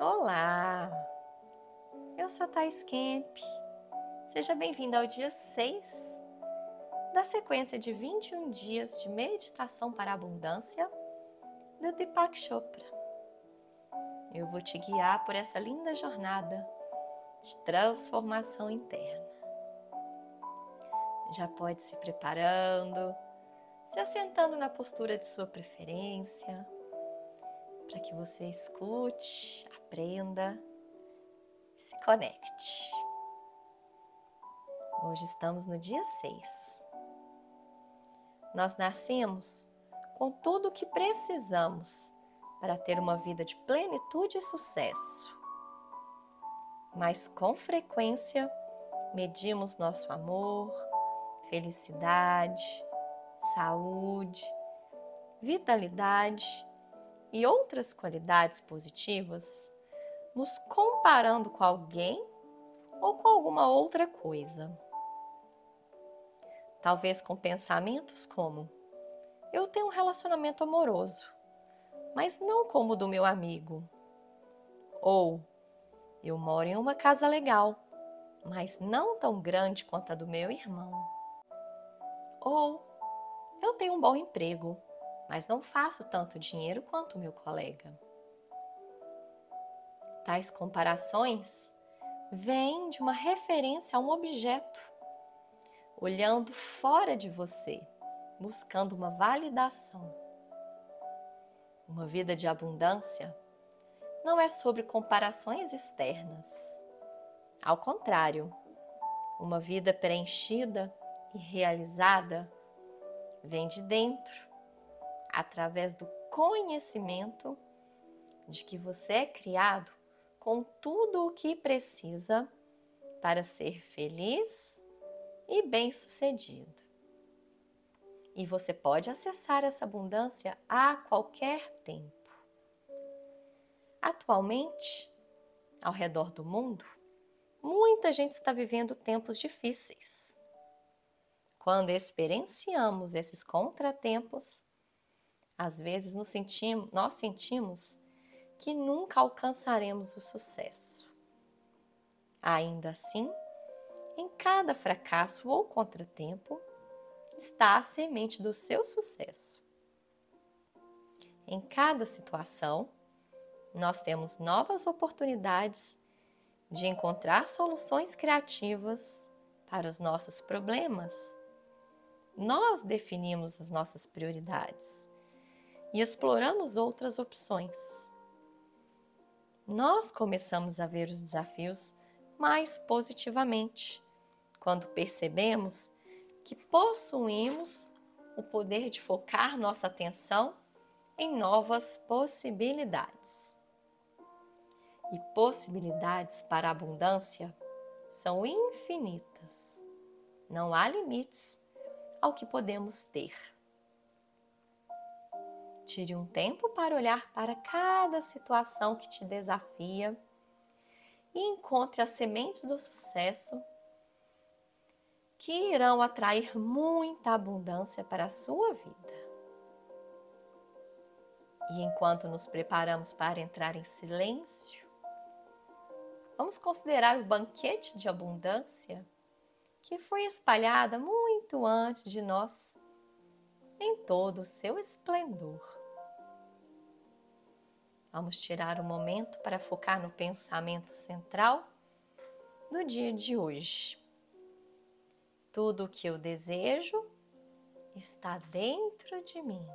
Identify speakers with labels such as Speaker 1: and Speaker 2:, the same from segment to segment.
Speaker 1: Olá! Eu sou a Thais Kemp. Seja bem-vindo ao dia 6 da sequência de 21 dias de meditação para a abundância do Deepak Chopra. Eu vou te guiar por essa linda jornada de transformação interna. Já pode se preparando, se assentando na postura de sua preferência, para que você escute, aprenda se conecte. Hoje estamos no dia 6. Nós nascemos com tudo o que precisamos para ter uma vida de plenitude e sucesso. Mas com frequência medimos nosso amor, felicidade, saúde, vitalidade e outras qualidades positivas, nos comparando com alguém ou com alguma outra coisa. Talvez com pensamentos como: eu tenho um relacionamento amoroso, mas não como o do meu amigo. Ou eu moro em uma casa legal, mas não tão grande quanto a do meu irmão. Ou eu tenho um bom emprego, mas não faço tanto dinheiro quanto meu colega. Tais comparações vêm de uma referência a um objeto, olhando fora de você, buscando uma validação. Uma vida de abundância não é sobre comparações externas. Ao contrário, uma vida preenchida e realizada vem de dentro através do conhecimento de que você é criado com tudo o que precisa para ser feliz e bem-sucedido. E você pode acessar essa abundância a qualquer tempo. Atualmente, ao redor do mundo, muita gente está vivendo tempos difíceis. Quando experienciamos esses contratempos, às vezes nos sentimos, nós sentimos que nunca alcançaremos o sucesso. Ainda assim, em cada fracasso ou contratempo está a semente do seu sucesso. Em cada situação, nós temos novas oportunidades de encontrar soluções criativas para os nossos problemas. Nós definimos as nossas prioridades e exploramos outras opções. Nós começamos a ver os desafios mais positivamente quando percebemos que possuímos o poder de focar nossa atenção em novas possibilidades. E possibilidades para a abundância são infinitas. Não há limites ao que podemos ter. Tire um tempo para olhar para cada situação que te desafia e encontre as sementes do sucesso que irão atrair muita abundância para a sua vida. E enquanto nos preparamos para entrar em silêncio, vamos considerar o banquete de abundância que foi espalhada muito antes de nós em todo o seu esplendor. Vamos tirar um momento para focar no pensamento central do dia de hoje. Tudo o que eu desejo está dentro de mim.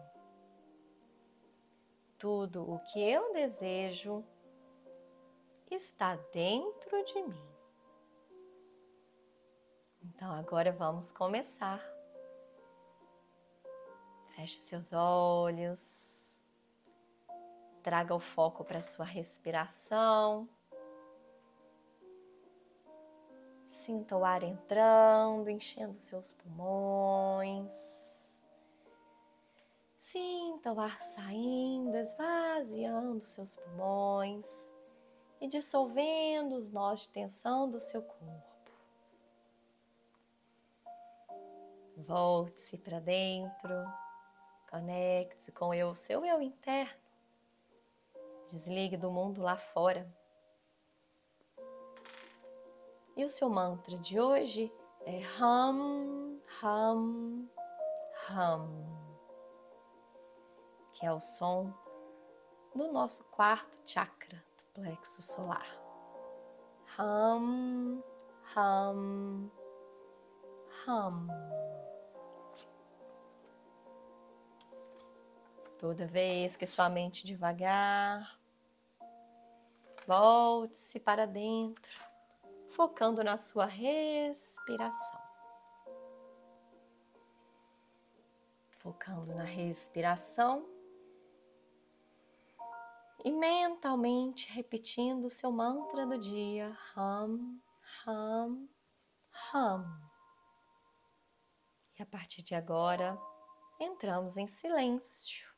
Speaker 1: Tudo o que eu desejo está dentro de mim. Então agora vamos começar. Feche seus olhos. Traga o foco para sua respiração. Sinta o ar entrando, enchendo seus pulmões. Sinta o ar saindo, esvaziando seus pulmões e dissolvendo os nós de tensão do seu corpo. Volte-se para dentro, conecte-se com o seu eu interno Desligue do mundo lá fora. E o seu mantra de hoje é Hum, Hum, Hum, que é o som do nosso quarto chakra do plexo solar. Hum, hum, hum. Toda vez que sua mente devagar, volte-se para dentro, focando na sua respiração. Focando na respiração e mentalmente repetindo o seu mantra do dia: Hum, Hum, Hum. E a partir de agora, entramos em silêncio.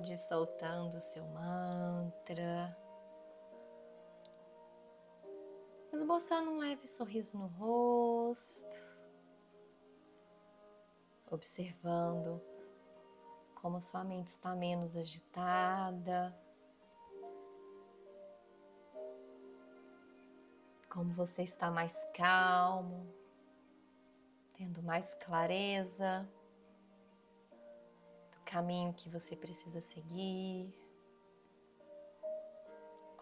Speaker 1: Pode ir soltando o seu mantra, esboçando um leve sorriso no rosto, observando como sua mente está menos agitada, como você está mais calmo, tendo mais clareza caminho que você precisa seguir,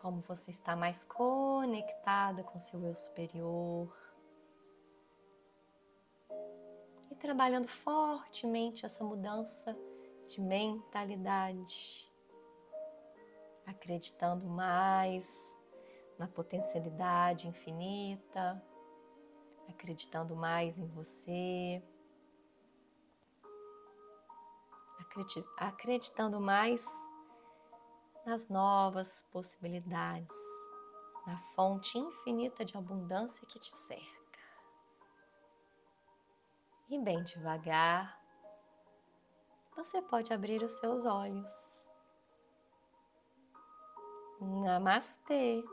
Speaker 1: como você está mais conectada com seu eu superior. E trabalhando fortemente essa mudança de mentalidade, acreditando mais na potencialidade infinita, acreditando mais em você. Acreditando mais nas novas possibilidades, na fonte infinita de abundância que te cerca. E bem devagar, você pode abrir os seus olhos. Namastê!